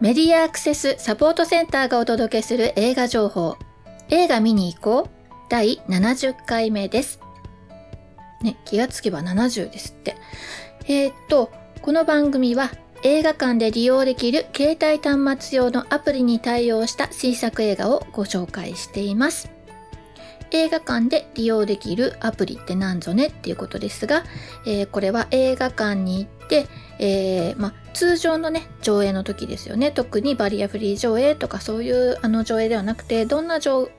メディアアクセスサポートセンターがお届けする映画情報。映画見に行こう。第70回目です。ね、気がつけば70ですって。えー、っとこの番組は映画館で利用できる携帯端末用のアプリに対応した新作映画をご紹介しています。映画館で利用できるアプリって何ぞねっていうことですが、えー、これは映画館に行って、えー、ま、通常のね上映の時ですよね特にバリアフリー上映とかそういうあの上映ではなくてどんな上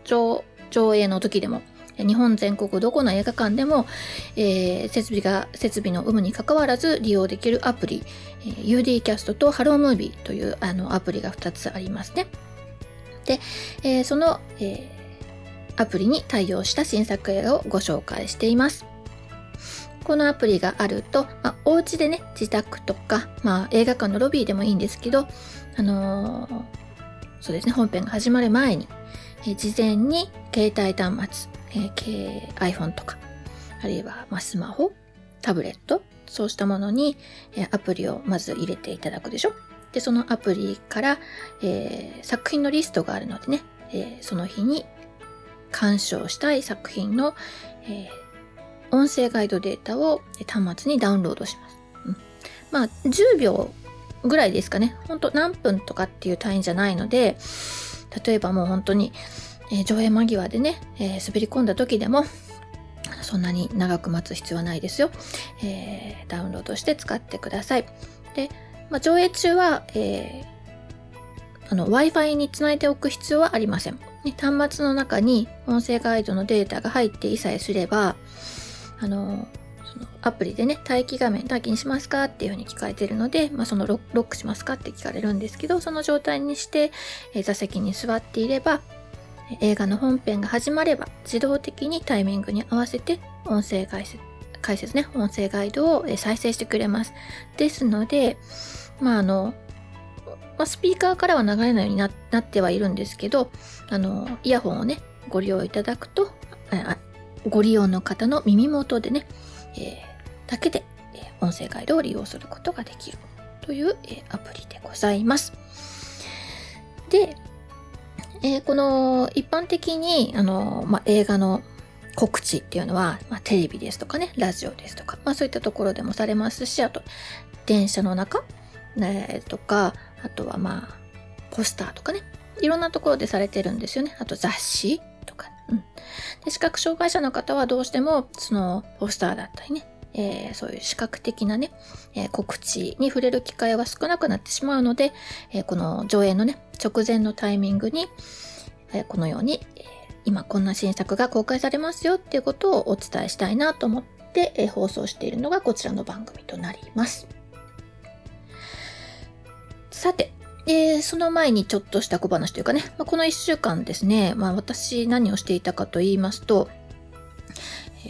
映の時でも日本全国どこの映画館でも、えー、設備が設備の有無にかかわらず利用できるアプリ、えー、UD キャストとハロームービーというあのアプリが2つありますね。で、えー、その、えアプリに対応した新作映画をご紹介しています。このアプリがあると、まあ、お家でね、自宅とか、まあ、映画館のロビーでもいいんですけど、あのー、そうですね、本編が始まる前に、え事前に携帯端末、えー、iPhone とか、あるいは、まあ、スマホ、タブレット、そうしたものに、えアプリをまず入れていただくでしょ。で、そのアプリから、え、作品のリストがあるのでね、え、その日に鑑賞したい作品の、えー、音声ガイドデータを端末にダウンロードします。うん、まあ、10秒ぐらいですかね。ほんと何分とかっていう単位じゃないので、例えばもう本当に、えー、上映間際でね、えー、滑り込んだ時でも、そんなに長く待つ必要はないですよ。えー、ダウンロードして使ってください。で、まあ、上映中は、え、あの Wi-Fi につないでおく必要はありません。端末の中に音声ガイドのデータが入っていさえすれば、あの、そのアプリでね、待機画面待機にしますかっていうふうに聞かれてるので、まあ、そのロックしますかって聞かれるんですけど、その状態にして、え座席に座っていれば、映画の本編が始まれば自動的にタイミングに合わせて音声解説、解説ね、音声ガイドを再生してくれます。ですので、まあ、あの、ま、スピーカーからは流れないようになってはいるんですけど、あの、イヤホンをね、ご利用いただくと、ご利用の方の耳元でね、えー、だけで、え音声ガイドを利用することができるという、えアプリでございます。で、えー、この一般的にあの、まあ、映画の告知っていうのは、まあ、テレビですとかね、ラジオですとか、まあ、そういったところでもされますし、あと、電車の中、ね、とか、あとはまあ、ポスターとかね、いろんなところでされてるんですよね。あと雑誌。で、視覚障害者の方はどうしても、その、ポスターだったりね、えー、そういう視覚的なね、えー、告知に触れる機会は少なくなってしまうので、えー、この上映のね、直前のタイミングに、えこのように、え今こんな新作が公開されますよっていうことをお伝えしたいなと思って、え放送しているのがこちらの番組となります。さて、えー、その前にちょっとした小話というかね、まあ、この1週間ですね、まあ、私何をしていたかと言いますと、え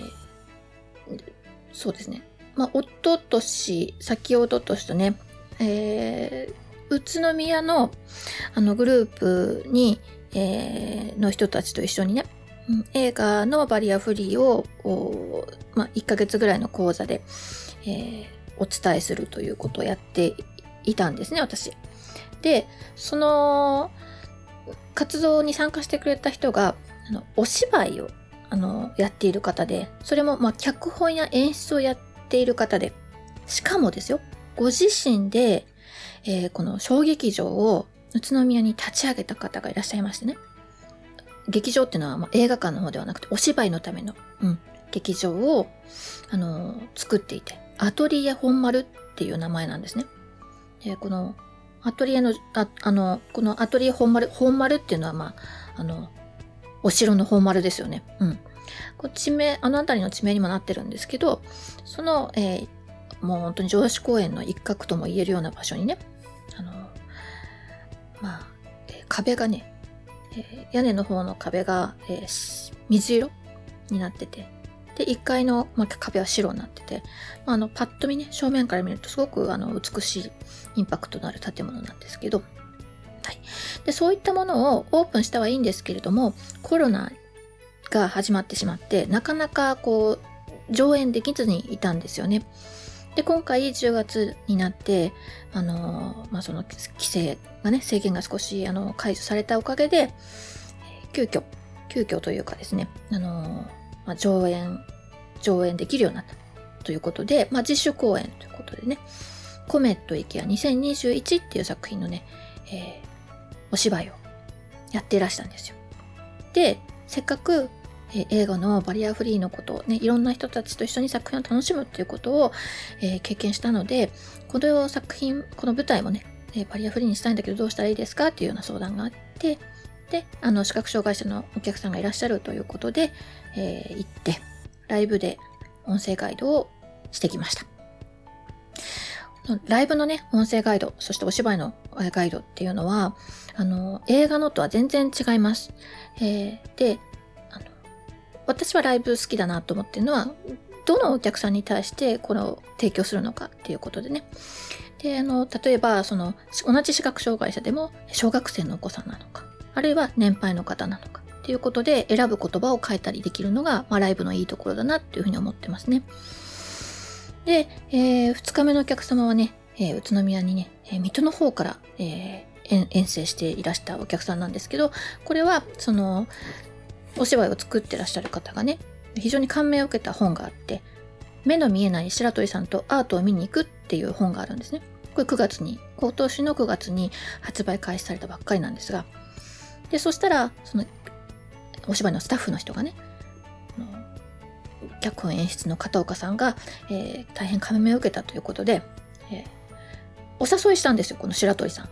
ー、そうですね、まあ、おととし、先おととしとね、えー、宇都宮のあのグループに、えー、の人たちと一緒にね、映画のバリアフリーを、まあ、1ヶ月ぐらいの講座で、えー、お伝えするということをやっていたんですね、私。で、その活動に参加してくれた人が、あのお芝居をあのやっている方で、それも、ま、脚本や演出をやっている方で、しかもですよ、ご自身で、えー、この小劇場を宇都宮に立ち上げた方がいらっしゃいましてね。劇場っていうのは、ま、映画館の方ではなくて、お芝居のための、うん、劇場を、あのー、作っていて、アトリエ本丸っていう名前なんですね。で、このアトリエの、ああの、このアトリエ本丸、本丸っていうのは、まあ、あの、お城の本丸ですよね。うん。こ地名、あの辺りの地名にもなってるんですけど、その、えー、もう本当に城址公園の一角とも言えるような場所にね、あの、まあ、えー、壁がね、えー、屋根の方の壁が、え、水色になってて、で、1階の、まあ、壁は白になってて、まあ、の、パッと見ね、正面から見るとすごくあの美しいインパクトのある建物なんですけど、はい。で、そういったものをオープンしたはいいんですけれども、コロナが始まってしまって、なかなかこう、上演できずにいたんですよね。で、今回10月になって、あの、まあ、その規制がね、制限が少しあの解除されたおかげで、急遽、急遽というかですね、あの、まあ、上演、上演できるようになったということで、まあ、自主公演ということでね、コメットイケア2021っていう作品のね、えー、お芝居をやっていらしたんですよ。で、せっかく、えー、映画のバリアフリーのことをね、いろんな人たちと一緒に作品を楽しむっていうことを、えー、経験したので、この作品、この舞台もね、えバリアフリーにしたいんだけどどうしたらいいですかっていうような相談があって、で、あの、視覚障害者のお客さんがいらっしゃるということで、えー、行って、ライブで音声ガイドをしてきました。ライブのね、音声ガイド、そしてお芝居のガイドっていうのは、あの、映画のとは全然違います。えー、で、あの、私はライブ好きだなと思ってるのは、どのお客さんに対してこれを提供するのかっていうことでね。で、あの、例えば、その、同じ視覚障害者でも、小学生のお子さんなのか、あるいは年配の方なのか、っていうことで選ぶ言葉を変えたりできるのが、まあ、ライブのいいところだなっていうふうに思ってますね。で、えー、2日目のお客様はね、えー、宇都宮にね、えー、水戸の方から、えー、遠征していらしたお客さんなんですけど、これは、その、お芝居を作ってらっしゃる方がね、非常に感銘を受けた本があって、目の見えない白鳥さんとアートを見に行くっていう本があるんですね。これ9月に、今年の9月に発売開始されたばっかりなんですが、で、そしたら、その、お芝居のスタッフの人がね、脚本演出の片岡さんが、えー、大変感銘を受けたということで、えー、お誘いしたんですよ、この白鳥さん。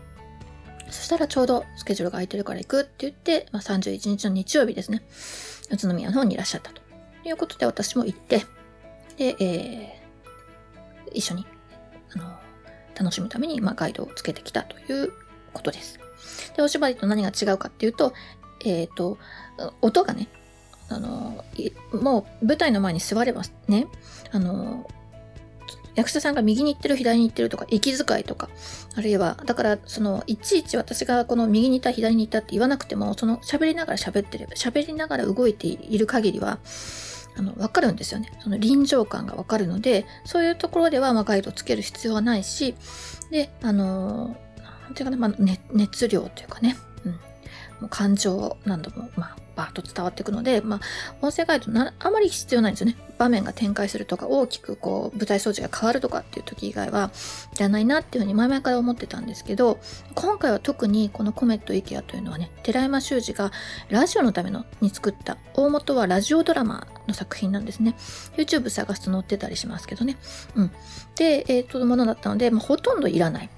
そしたらちょうどスケジュールが空いてるから行くって言って、まあ、31日の日曜日ですね、宇都宮の方にいらっしゃったということで私も行って、で、えー、一緒に、あの、楽しむために、まあ、ガイドをつけてきたということです。で、お芝居と何が違うかっていうと、えっ、ー、と、音がね、あの、もう舞台の前に座ればね、あの、役者さんが右に行ってる左に行ってるとか息遣いとかあるいはだからそのいちいち私がこの右に行った左に行ったって言わなくてもその喋りながら喋ってれば喋りながら動いている限りはあの分かるんですよね。その臨場感が分かるのでそういうところではまあガイドをつける必要はないしであのなんていうかな、まあ、熱量というかね、うん、もう感情何度もまあバーッと伝わっていくので、まあ、音声ガイドなあまり必要ないんですよね。場面が展開するとか、大きくこう、舞台装置が変わるとかっていう時以外は、いらないなっていうふうに前々から思ってたんですけど、今回は特にこのコメットイケアというのはね、寺山修司がラジオのためのに作った、大元はラジオドラマの作品なんですね。YouTube 探すと載ってたりしますけどね。うん。で、えっ、と、ものだったので、まあ、ほとんどいらない。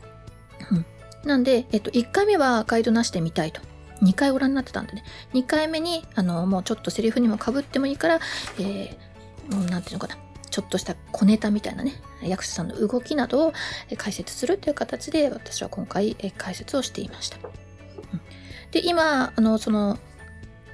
うん。なんで、えっと、1回目はガイドなしで見たいと。2回ご覧になってたんでね、2回目に、あの、もうちょっとセリフにもかぶってもいいから、えー、もうなんていうのかな、ちょっとした小ネタみたいなね、役者さんの動きなどを解説するという形で、私は今回解説をしていました。で、今、あの、その、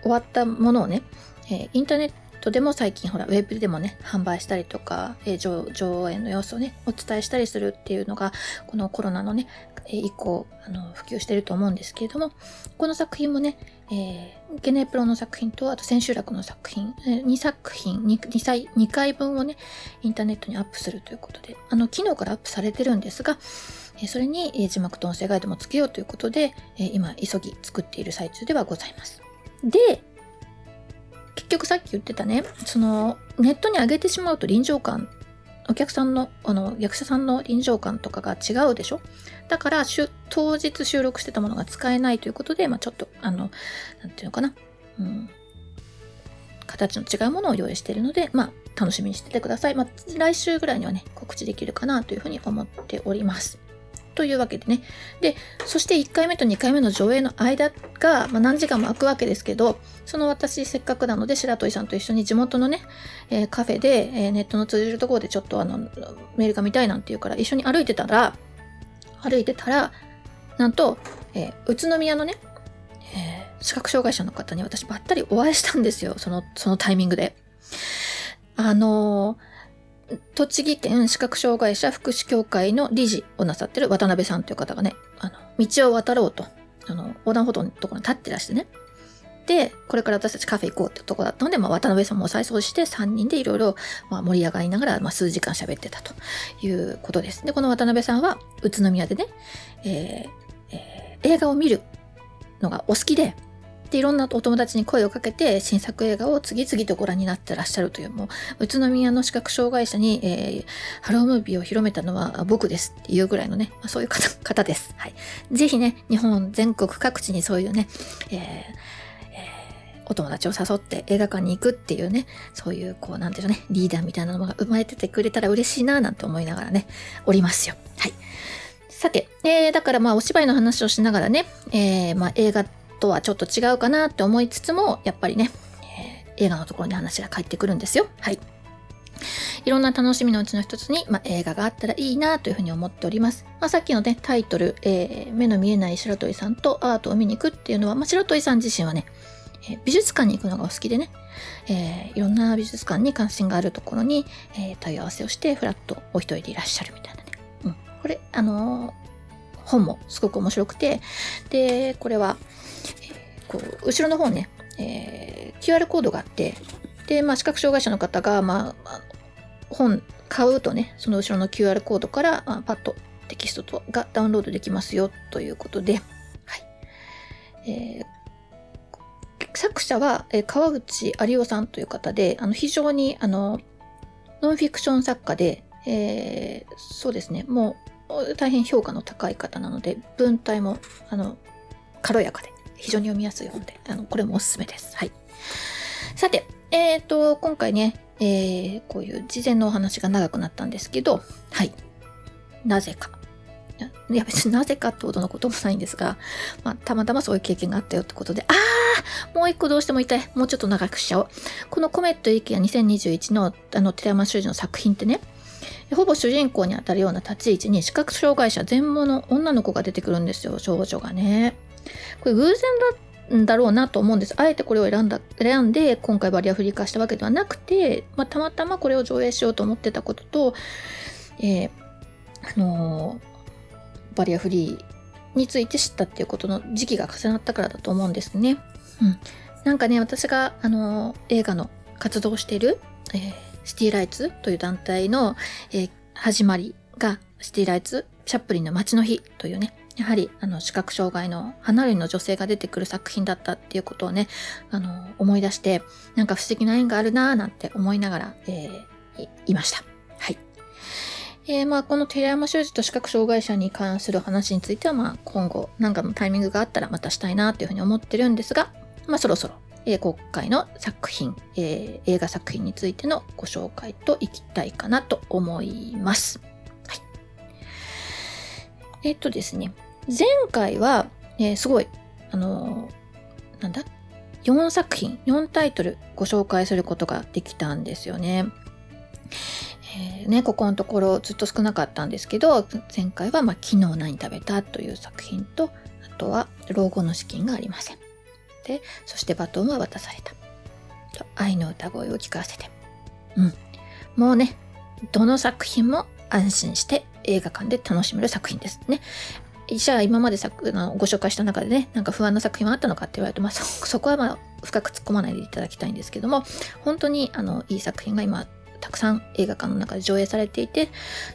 終わったものをね、えインターネットでも最近ほら、ウェブでもね、販売したりとか、え上上演の様子をね、お伝えしたりするっていうのが、このコロナのね、以降、あの、普及してると思うんですけれども、この作品もね、えー、ゲネプロの作品と、あと千秋楽の作品、えー、2作品2、2, 歳2回分をね、インターネットにアップするということで、あの、昨日からアップされてるんですが、えー、それに、えー、字幕と音声ガイドもつけようということで、えー、今、急ぎ作っている最中ではございます。で、結局さっき言ってたね、その、ネットに上げてしまうと臨場感お客さんの、あの、役者さんの臨場感とかが違うでしょ？だから、当日収録してたものが使えないということで、まあちょっと、あの、なんて言うのかな？うん。形の違うものを用意しているので、まあ楽しみにしててください。まあ来週ぐらいにはね、告知できるかなというふうに思っております。というわけでね。で、そして1回目と2回目の上映の間が、まあ、何時間も空くわけですけど、その私せっかくなので白鳥さんと一緒に地元のね、えー、カフェで、えー、ネットの通じるところでちょっとあの、メールが見たいなんて言うから一緒に歩いてたら、歩いてたら、なんと、えー、宇都宮のね、え視覚障害者の方に私ばったりお会いしたんですよ。その、そのタイミングで。あの栃木県視覚障害者福祉協会の理事をなさってる渡辺さんという方がね、あの、道を渡ろうと、あの、横断歩道のところに立ってらしてね。で、これから私たちカフェ行こうってとこだったので、まあ、渡辺さんも再送して3人でいろいろ盛り上がりながら、まあ、数時間喋ってたということです。で、この渡辺さんは宇都宮でね、えーえー、映画を見るのがお好きで、で、いろんなお友達に声をかけて、新作映画を次々とご覧になってらっしゃるという、もう、宇都宮の視覚障害者に、えー、ハロームービーを広めたのは僕ですっていうぐらいのね、まあ、そういう方です。はい。ぜひね、日本全国各地にそういうね、えーお友達を誘って映画館に行くっていうね、そういう、こう、なんていうのね、リーダーみたいなのが生まれててくれたら嬉しいな、なんて思いながらね、おりますよ。はい。さて、えー、だからまあ、お芝居の話をしながらね、えー、まあ、映画とはちょっと違うかなって思いつつも、やっぱりね、えー、映画のところに話が返ってくるんですよ。はい。いろんな楽しみのうちの一つに、まあ、映画があったらいいなというふうに思っております。まあ、さっきのね、タイトル、えー、目の見えない白鳥さんとアートを見に行くっていうのは、まあ、白鳥さん自身はね、えー、美術館に行くのがお好きでね、えー、いろんな美術館に関心があるところに、え問い合わせをして、フラットお一人でいらっしゃるみたいなね。うん。これ、あの本もすごく面白くて、で、これは、こう、後ろの方ね、えー、QR コードがあって、で、まあ、視覚障害者の方が、まあ、本買うとね、その後ろの QR コードから、まあ、パッとテキストとがダウンロードできますよということで、はい。えー、作者は、えー、川内有夫さんという方で、あの非常にあのノンフィクション作家で、えー、そうですね、もう大変評価の高い方なので、文体もあの軽やかで、非常に読みやすい本で、あの、これもおすすめです。はい。さて、えっ、ー、と、今回ね、えー、こういう事前のお話が長くなったんですけど、はい。なぜか。いや別になぜかってほどのこともないんですが、まあ、たまたまそういう経験があったよってことで、あーもう一個どうしても言いたい。もうちょっと長くしちゃおう。このコメットイキア2021のあの寺山修司の作品ってね、ほぼ主人公にあたるような立ち位置に視覚障害者全盲の女の子が出てくるんですよ、少女がね。これ偶然だんだろうなと思うんです。あえてこれを選んだ、選んで今回バリアフリー化したわけではなくて、まあ、たまたまこれを上映しようと思ってたことと、えー、あのー、バリアフリーについて知ったっていうことの時期が重なったからだと思うんですね。うん。なんかね、私が、あのー、映画の活動をしている、えー、シティライツという団体の、えー、始まりが、シティライツ、チャップリンの街の日というね、やはりあの視覚障害の離れの女性が出てくる作品だったっていうことをね、あの思い出して、なんか不思議な縁があるなぁなんて思いながら、えー、いました。はい。えー、まあこの寺山修司と視覚障害者に関する話については、まあ今後何かのタイミングがあったらまたしたいなというふうに思ってるんですが、まあそろそろ、えー、今回の作品、えー、映画作品についてのご紹介といきたいかなと思います。はい。えっとですね、前回は、え、すごい、あのー、なんだ ?4 作品、4タイトルご紹介することができたんですよね。えー、ね、ここのところずっと少なかったんですけど、前回は、まあ、昨日何食べたという作品と、あとは、老後の資金がありません。で、そしてバトンは渡された。と愛の歌声を聞かせて。うん。もうね、どの作品も安心して映画館で楽しめる作品ですね。じゃあ今まで作のご紹介した中でね、なんか不安な作品はあったのかって言われると、まあそ、そこはまあ深く突っ込まないでいただきたいんですけども、本当にあのいい作品が今たくさん映画館の中で上映されていて、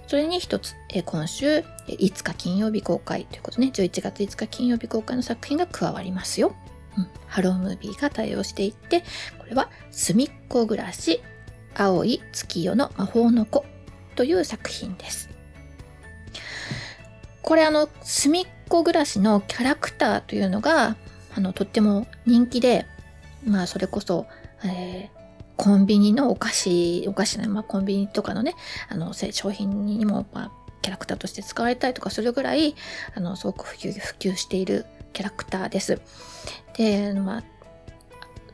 それに一つ、え今週5日金曜日公開ということね、11月5日金曜日公開の作品が加わりますよ。うん、ハロームービーが対応していて、これは、すみっこ暮らし、青い月夜の魔法の子という作品です。これあの、すみっこ暮らしのキャラクターというのが、あの、とっても人気で、まあ、それこそ、えー、コンビニのお菓子、お菓子の、まあ、コンビニとかのね、あの、商品にも、まあ、キャラクターとして使われたりとかするぐらい、あの、すごく普及、普及しているキャラクターです。で、まあ、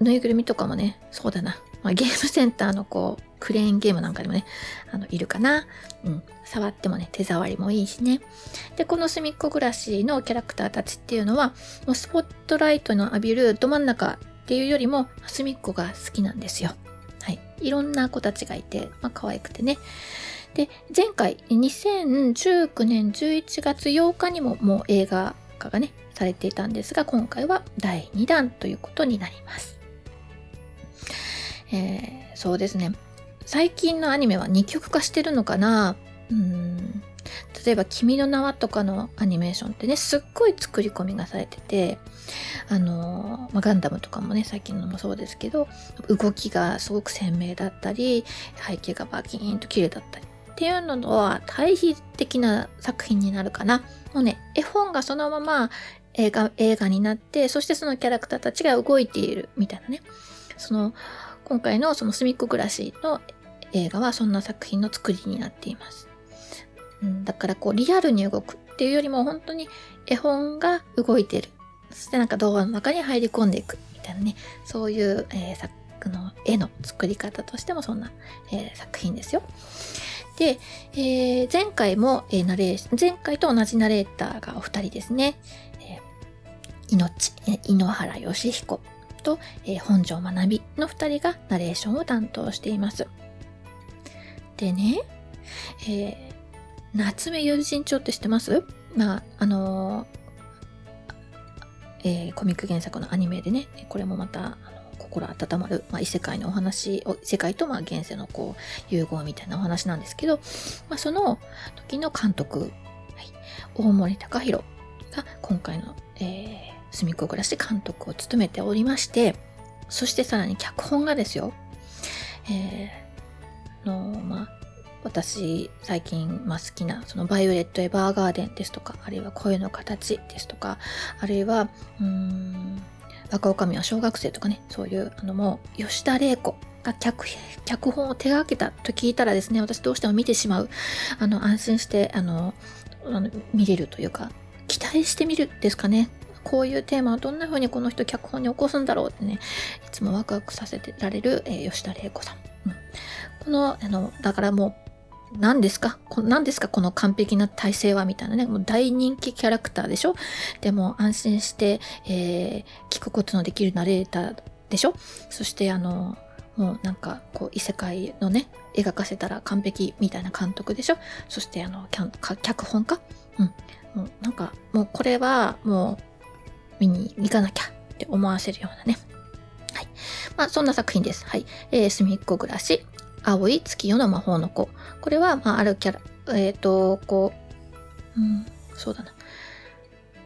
ぬいぐるみとかもね、そうだな。まあ、ゲームセンターのこう、クレーンゲームなんかでもね、あの、いるかな。うん。触ってもね、手触りもいいしね。で、この隅っこ暮らしのキャラクターたちっていうのは、もうスポットライトの浴びるど真ん中っていうよりも、隅っこが好きなんですよ。はい。いろんな子たちがいて、まあ、可愛くてね。で、前回、2019年11月8日にももう映画化がね、されていたんですが、今回は第2弾ということになります。えー、そうですね。最近のアニメは2極化してるのかな？うん例えば「君の名は」とかのアニメーションってねすっごい作り込みがされててあの、まあ、ガンダムとかもね最近のもそうですけど動きがすごく鮮明だったり背景がバキーンと綺麗だったりっていうのは対比的な作品になるかな。もうね絵本がそのまま映画映画になってそしてそのキャラクターたちが動いているみたいなねその今回のその隅っこ暮らしの映画はそんな作品の作りになっています。うん、だからこうリアルに動くっていうよりも本当に絵本が動いてる。そしてなんか動画の中に入り込んでいくみたいなね、そういう、えー、作の絵の作り方としてもそんな、えー、作品ですよ。で、えー、前回も、えー、ナレーション前回と同じナレーターがお二人ですね。えー、命、え井ノ原義彦と、えー、本庄学びの二人がナレーションを担当しています。でね、えー夏目友人帳って知ってます？まあ、あのえー、コミック原作のアニメでね、これもまた、心温まる、まあ、異世界のお話、異世界とまあ現世のこう融合みたいなお話なんですけど、まあ、その時の監督、はい、大森隆弘が今回の、えー、隅っこ暮らし監督を務めておりまして、そしてさらに脚本がですよ、えー、の、まあ、私最近、まあ、好きなそのバイオレット・エヴァーガーデンですとかあるいは声の形ですとかあるいはうーん若女将は小学生とかねそういうあのもう吉田玲子が脚脚本を手がけたと聞いたらですね私どうしても見てしまうあの安心してあのあの見れるというか期待してみるですかね。こういうテーマをどんな風にこの人脚本に起こすんだろうってねいつもワクワクさせてられる、えー、吉田玲子さん、うん、このあのだからもう何ですか？何ですか？この完璧な体制はみたいなね。もう大人気キャラクターでしょ？でも安心して、えー、聞くことのできるナレーターでしょ？そしてあの、もうなんかこう異世界のね、描かせたら完璧みたいな監督でしょ？そしてあの、脚本家？うん。もうなんか、もうこれはもう見に行かなきゃって思わせるようなね。はい。まあそんな作品です。はい。えー、隅っこ暮らし。青い月夜の魔法の子。これは、まあ、あるキャラ、えっ、ー、と、こう、うん、そうだな。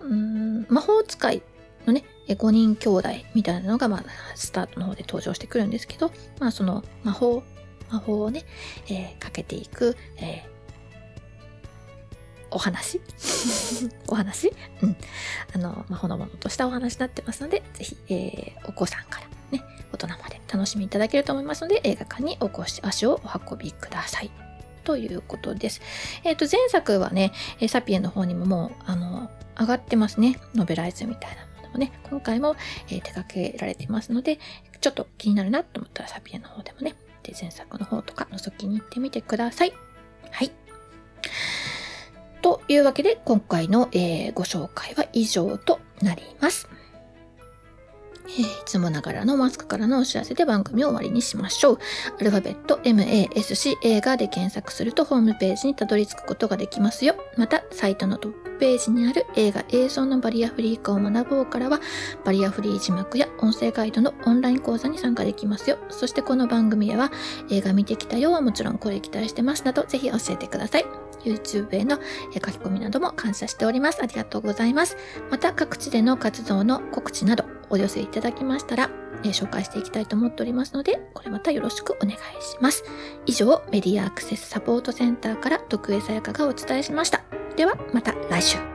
うん、魔法使いのね、5人兄弟みたいなのが、まあ、スタートの方で登場してくるんですけど、まあ、その魔法、魔法をね、えー、かけていく、えー、お話？お話？うん。あの、まあ、ほのぼのとしたお話になってますので、ぜひ、えー、お子さんからね、大人まで楽しみいただけると思いますので、映画館にお越し、足をお運びください。ということです。えっ、ー、と、前作はね、サピエの方にももう、あの、上がってますね。ノベライズみたいなものもね、今回も、えー、手掛けられてますので、ちょっと気になるなと思ったらサピエの方でもね、で前作の方とか覗きに行ってみてください。はい。というわけで、今回の、えー、ご紹介は以上となります。えー、いつもながらのマスクからのお知らせで番組を終わりにしましょう。アルファベット MASC 映画で検索するとホームページにたどり着くことができますよ。また、サイトのトップページにある映画映像のバリアフリー化を学ぼうからは、バリアフリー字幕や音声ガイドのオンライン講座に参加できますよ。そしてこの番組では映画見てきたよはもちろんこれ期待してますなど、ぜひ教えてください。YouTube への書き込みなども感謝しております。ありがとうございます。また各地での活動の告知などお寄せいただきましたら、え紹介していきたいと思っておりますので、これまたよろしくお願いします。以上、メディアアクセスサポートセンターから徳江さやかがお伝えしました。では、また来週。